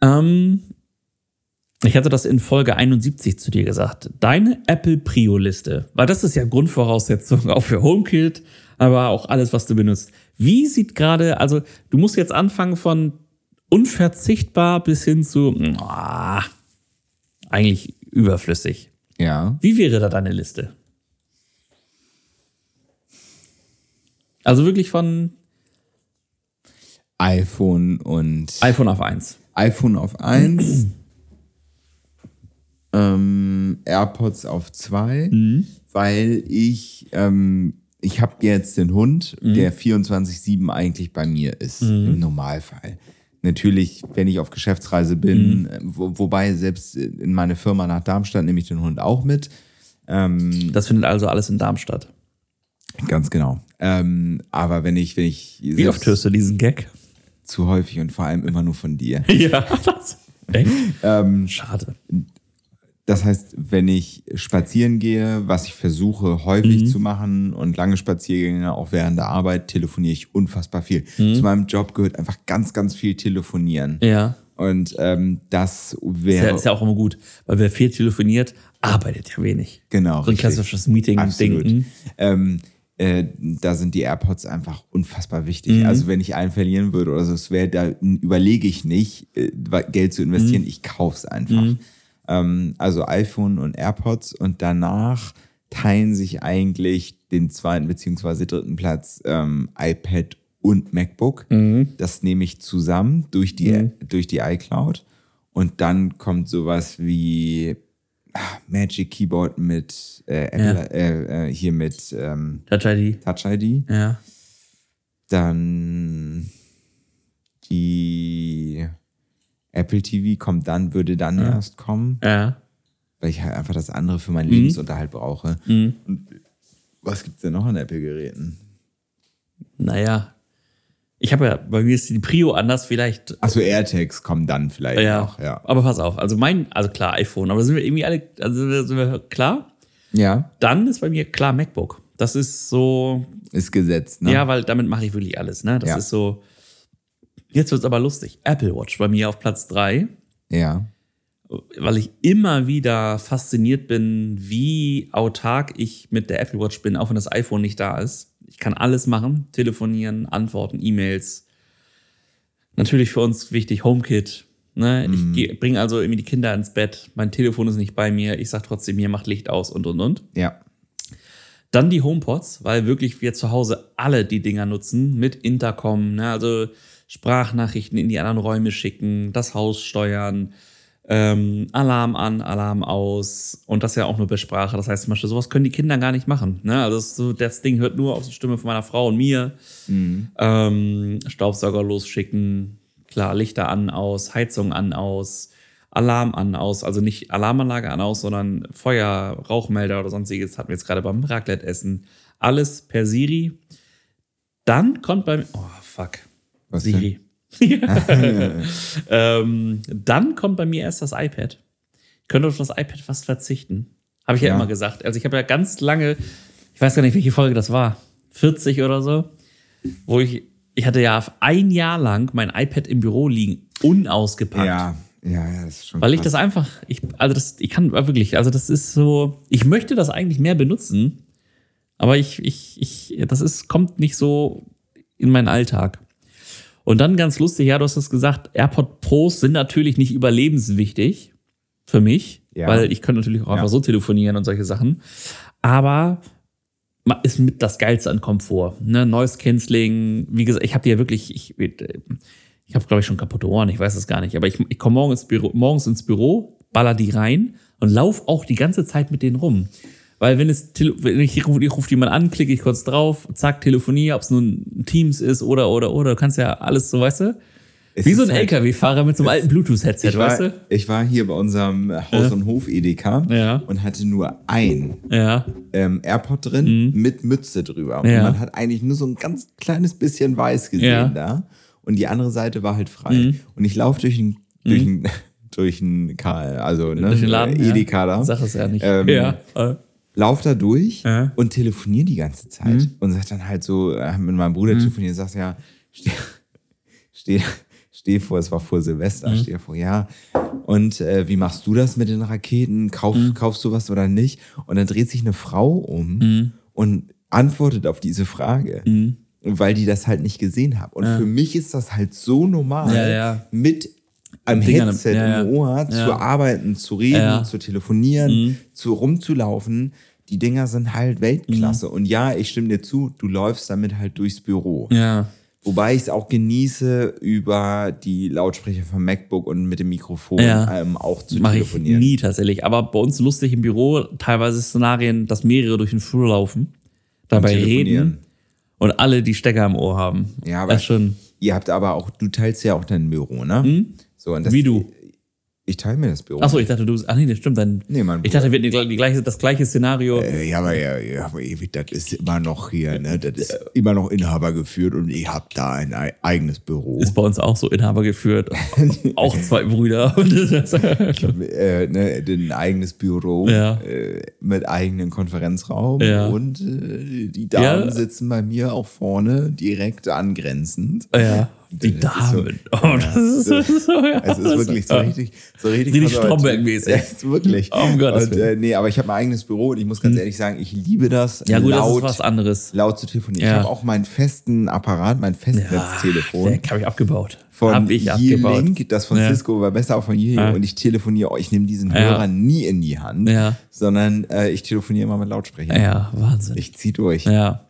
Ähm, ich hatte das in Folge 71 zu dir gesagt. Deine Apple Prio-Liste, weil das ist ja Grundvoraussetzung auch für HomeKit, aber auch alles, was du benutzt. Wie sieht gerade, also du musst jetzt anfangen von unverzichtbar bis hin zu ah, eigentlich überflüssig.
Ja.
Wie wäre da deine Liste? Also wirklich von
iPhone und
iPhone auf 1.
iPhone auf 1, ähm, AirPods auf 2,
Mhm.
weil ich, ähm, ich habe jetzt den Hund,
Mhm.
der 24-7 eigentlich bei mir ist, im Normalfall. Natürlich, wenn ich auf Geschäftsreise
Mhm.
bin, äh, wo, wobei selbst in meine Firma nach Darmstadt nehme ich den Hund auch mit.
Das findet also alles in Darmstadt.
Ganz genau. Ähm, aber wenn ich, wenn ich
Wie oft hörst du diesen Gag?
Zu häufig und vor allem immer nur von dir.
Ja, das. Echt?
Ähm,
Schade.
Das heißt, wenn ich spazieren gehe, was ich versuche häufig zu machen und lange Spaziergänge auch während der Arbeit, telefoniere ich unfassbar viel. Zu meinem Job gehört einfach ganz, ganz viel telefonieren.
Ja.
Und ähm, das
Ist
wäre
ja, ist ja auch immer gut, weil wer viel telefoniert, arbeitet ja wenig.
genau
So ein klassisches Meeting-Ding.
Absolut. Ähm, äh, da sind die AirPods einfach unfassbar wichtig.
Mhm.
Also wenn ich einen verlieren würde oder so, es wäre, da überlege ich nicht, äh, Geld zu investieren,
Mhm.
ich kauf's einfach. Ähm, also iPhone und AirPods und danach teilen sich eigentlich den zweiten beziehungsweise dritten Platz ähm, iPad und MacBook.
Mhm.
Das nehme ich zusammen durch die, durch die iCloud. Und dann kommt sowas wie Magic Keyboard mit äh, Apple, äh, äh, hier mit ähm,
Touch ID.
Touch ID.
Ja.
Dann die Apple TV kommt dann, würde dann erst kommen,
Ja.
weil ich halt einfach das andere für
Mhm.
meinen Lebensunterhalt brauche. Und was gibt's denn noch an Apple-Geräten?
Naja. Ich habe ja, bei mir ist die Prio anders, vielleicht.
Achso, AirTags kommen dann vielleicht
Ja,
noch, ja.
Aber pass auf. Also mein, also klar, iPhone, aber sind wir irgendwie alle, also sind wir, klar?
Ja,
Dann ist bei mir klar MacBook. Das ist so,
ist gesetzt, ne?
ja, weil damit mache ich wirklich alles, ne? Das
Ja.
ist so. Jetzt wird's aber lustig. Apple Watch bei mir auf Platz drei.
Ja.
weil ich immer wieder fasziniert bin, wie autark ich mit der Apple Watch bin, auch wenn das iPhone nicht da ist. Ich kann alles machen, telefonieren, antworten, E-Mails. Natürlich für uns wichtig HomeKit. Ne? Ich bringe also irgendwie die Kinder ins Bett, mein Telefon ist nicht bei mir, ich sage trotzdem, hier macht Licht aus und und und.
Ja.
Dann die HomePods, weil wirklich wir zu Hause alle die Dinger nutzen mit Intercom, ne? also Sprachnachrichten in die anderen Räume schicken, das Haus steuern, ähm, Alarm an, Alarm aus und das ja auch nur per Sprache. Das heißt zum Beispiel, sowas können die Kinder gar nicht machen. Ne? Also das, so, das Ding hört nur auf die Stimme von meiner Frau und mir. Ähm, Staubsauger losschicken, klar, Lichter an, aus, Heizung an, aus, Alarm an, aus. Also nicht Alarmanlage an, aus, sondern Feuer, Rauchmelder oder sonstiges. Hatten wir jetzt gerade beim Raclette-Essen. Alles per Siri. Dann kommt beim. Oh, fuck.
Was
Siri. ähm, dann kommt bei mir erst das iPad. Ich könnte auf das iPad fast verzichten. Habe ich ja,
Ja.
immer gesagt. Also ich habe ja ganz lange, ich weiß gar nicht, welche Folge das war, 40 oder so, wo ich, ich hatte ja ein Jahr lang mein iPad im Büro liegen, unausgepackt.
Ja, ja, ja, das ist schon
Weil ich
krass.
das einfach, ich, also das, ich kann wirklich, also das ist so, ich möchte das eigentlich mehr benutzen, aber ich, ich, ich, das ist, kommt nicht so in meinen Alltag. Und dann ganz lustig, ja, du hast es gesagt, AirPod Pros sind natürlich nicht überlebenswichtig für mich,
Ja.
weil ich könnte natürlich auch einfach
Ja.
so telefonieren und solche Sachen. Aber ist mit das Geilste an Komfort. Ne? Noise Cancelling, wie gesagt, ich habe die ja wirklich, ich, ich habe, glaube ich, schon kaputte Ohren, ich weiß es gar nicht. Aber ich, ich komme morgens, ins Büro- morgens ins Büro, baller die rein und lauf auch die ganze Zeit mit denen rum. Weil wenn es wenn ich rufe ruf jemand an, klicke ich kurz drauf, zack, telefoniere, ob es nun Teams ist oder oder oder, du kannst ja alles so, weißt du?
Es
Wie so ein
halt-
LKW-Fahrer mit so einem alten Bluetooth-Headset, weißt du?
ich war hier bei unserem Haus- und Hof-Edeka
Ja.
und hatte nur ein
Ja.
ähm, AirPod drin mit Mütze drüber. Und
Mhm. Ja.
man hat eigentlich nur so ein ganz kleines bisschen weiß gesehen.
Mhm.
da. Und die andere Seite war halt frei. Und ich laufe durch ein, durch ein, durch ein also ne,
Durch den Laden.
Edeka da.
Sag es ja nicht.
Ähm,
ja. Äh,
Lauf da durch
Ja. Mhm.
und telefoniere die ganze Zeit. Und sag dann halt so, äh, mit meinem Bruder telefoniert, sagst ja, steh, steh, steh vor, es war vor Silvester,
Mhm.
steh vor, ja. Und äh, wie machst du das mit den Raketen? Kauf,
Mhm.
Kaufst du was oder nicht? Und dann dreht sich eine Frau um und antwortet auf diese Frage.
Mhm.
weil die das halt nicht gesehen haben. Und für mich ist das halt so normal,
Ja, ja.
mit einem
Ding dem-
Headset
ja,
im Ohr zu arbeiten, zu reden.
Mhm.
zu telefonieren, zu rumzulaufen. Die Dinger sind halt Weltklasse. Und ja, ich stimme dir zu, du läufst damit halt durchs Büro.
Ja.
Wobei ich es auch genieße, über die Lautsprecher vom MacBook und mit dem Mikrofon
Ja.
ähm, auch zu
Mache ich
telefonieren.
nie tatsächlich. Aber bei uns lustig im Büro teilweise Szenarien, dass mehrere durch den Flur laufen, dabei
telefonieren.
reden und alle die Stecker im Ohr haben.
Ja, aber
das schon.
ihr habt aber auch, du teilst ja auch dein Büro, ne? So, das?
Wie du?
Ich teile mir das Büro.
Achso, ich dachte, du. Ach nee, das stimmt. Dann,
Nee, mein
ich dachte, wir hätten die, gleiche, das gleiche Szenario.
Äh, Ja, aber ja, ja, aber das ist immer noch hier, ne? Das ist immer noch Inhaber geführt und ich hab da ein ei- eigenes Büro.
Ist bei uns auch so Inhaber geführt. auch zwei Brüder. Und das,
äh, ne, ein eigenes Büro
Ja.
äh, mit eigenem Konferenzraum
Ja.
und äh, die Damen sitzen bei mir auch vorne direkt angrenzend.
ja, die
ist so-
Damen. oh, das ist so, so, ja.
Es ist wirklich so
Ja.
richtig, so richtig,
Richtig. Stromberg-mäßig.
Ja, wirklich.
Oh, um Gottes
und, äh, nee, aber ich habe mein eigenes Büro und ich muss ganz ehrlich sagen, ich liebe das,
Ja, gut,
laut,
das ist was anderes.
laut zu telefonieren.
Ja.
Ich habe auch meinen festen Apparat, mein Festnetztelefon.
habe ich abgebaut.
von
Hab ich abgebaut.
Yearlink, das von
Ja.
Cisco war besser auch von Yearlink
Ja.
und ich telefoniere, oh, ich nehme diesen
Ja.
Hörer nie in die Hand,
Ja.
sondern äh, ich telefoniere immer mit Lautsprecher.
Ja, Wahnsinn.
Ich zieh durch.
Ja.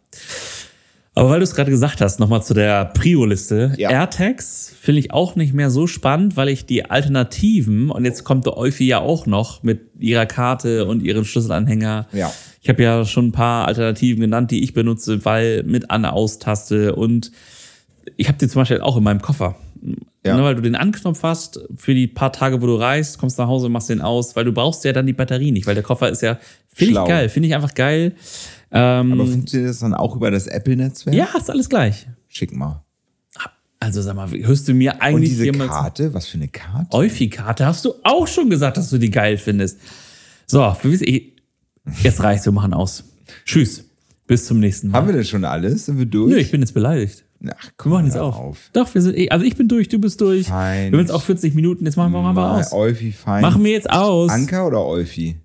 Aber weil du es gerade gesagt hast, nochmal zu der Prio-Liste.
Ja.
AirTags finde ich auch nicht mehr so spannend, weil ich die Alternativen, und jetzt kommt der Eufy ja auch noch mit ihrer Karte und ihrem Schlüsselanhänger.
Ja.
Ich habe ja schon ein paar Alternativen genannt, die ich benutze, weil mit An-Aus-Taste und ich habe die zum Beispiel auch in meinem Koffer.
Ja.
Ne, weil du den Anknopf hast für die paar Tage, wo du reist, kommst nach Hause, machst den aus, weil du brauchst ja dann die Batterie nicht, weil der Koffer ist ja, finde ich geil, finde ich einfach geil. Ähm,
Aber funktioniert das dann auch über das Apple-Netzwerk?
ja, ist alles gleich.
Schick mal.
Also sag mal, hörst du mir
Und
eigentlich
diese
jemals
Karte, was für eine Karte?
Eufy-Karte? Hast du auch schon gesagt, dass du die geil findest. So, jetzt reicht's, wir machen aus. Tschüss. Bis zum nächsten Mal.
Haben wir das schon alles? Sind wir durch?
Nö, ich bin jetzt beleidigt.
Ach,
Wir
komm,
machen jetzt
hör
auf. Doch, wir sind, eh- also ich bin durch, du bist durch.
Fein.
Wir haben jetzt auch 40 Minuten, jetzt machen wir mal
Mal
aus.
Eufy Find.
Machen wir jetzt aus.
Anker oder Eufy?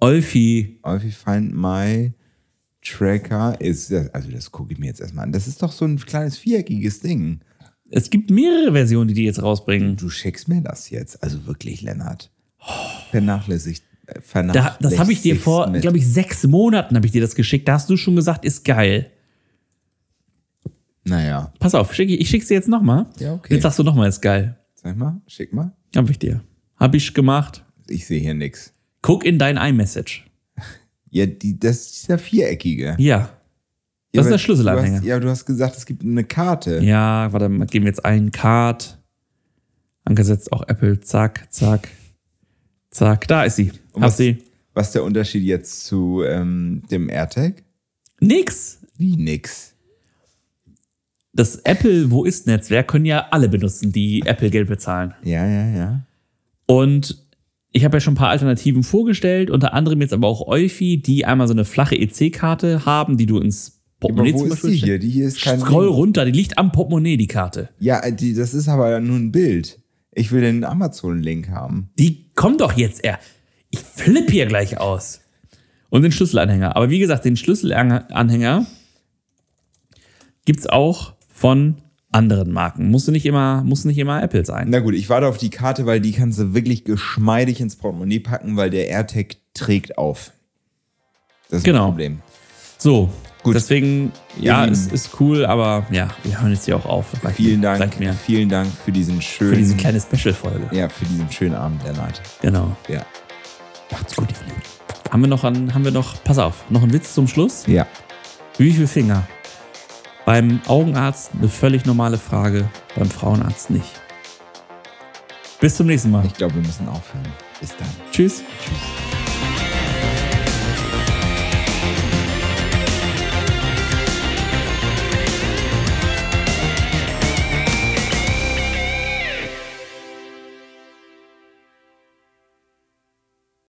Eufy.
Eufy Find My Tracker ist, das- also das gucke ich mir jetzt erstmal an. Das ist doch so ein kleines viereckiges Ding.
Es gibt mehrere Versionen, die die jetzt rausbringen.
Du schickst mir das jetzt. Also wirklich, Lennart. Vernachlässigt. äh,
Da, das habe ich dir vor, glaube ich, sechs Monaten habe ich dir das geschickt. Da hast du schon gesagt, ist geil.
Naja,
Pass auf, schick, ich schick's dir jetzt nochmal.
Ja, okay.
Jetzt sagst du nochmal, ist geil.
sag mal, schick mal.
Hab ich dir. Hab ich gemacht.
Ich sehe hier nichts.
Guck in dein iMessage.
Ja, die, das ist dieser viereckige.
Ja.
Ja,
Das ist der Schlüsselanhänger.
Du hast, ja, du hast gesagt, es gibt eine Karte.
Ja, warte, mal, geben wir jetzt ein Card. Angesetzt auch Apple. Zack, zack, zack. Da ist sie.
Und
Hast
was,
sie.
was ist der Unterschied jetzt zu ähm, dem AirTag?
Nix.
Wie nix.
Das Apple Wo ist Netzwerk können ja alle benutzen, die Apple Geld bezahlen.
Ja, ja, ja.
Und ich habe ja schon ein paar Alternativen vorgestellt, unter anderem jetzt aber auch Eufy, die einmal so eine flache EC-Karte haben, die du ins
Aber
Portemonnaie
wo
zum
ist die hier? Die hier ist kein
Scroll
Ding.
runter, die liegt am Portemonnaie, die Karte.
Ja, die, das ist aber nur ein Bild. Ich will den Amazon-Link haben.
Die kommt doch jetzt eher. Ich flippe hier gleich aus. Und den Schlüsselanhänger. Aber wie gesagt, den Schlüsselanhänger gibt's auch von anderen Marken. Muss nicht immer, muss nicht immer Apple sein.
Na gut, ich warte auf die Karte, weil die kannst du wirklich geschmeidig ins Portemonnaie packen, weil der AirTag trägt auf. Das ist
Genau.
ein Problem.
So,
Gut.
deswegen, ja, es ist cool, aber ja, wir hören jetzt hier auch auf. Reicht
Vielen
mir.
Dank.
Mir.
Vielen Dank für diesen schönen,
Für diese kleine Special-Folge.
ja, für diesen schönen Abend, Lennart.
Genau.
Ja.
Macht's gut, ihr Lieben. Haben wir noch an, haben wir noch, pass auf, noch ein Witz zum Schluss?
Ja.
Wie viele Finger? Beim Augenarzt eine völlig normale Frage, beim Frauenarzt nicht. Bis zum nächsten Mal.
Ich glaube, wir müssen aufhören. Bis dann.
Tschüss.
Tschüss.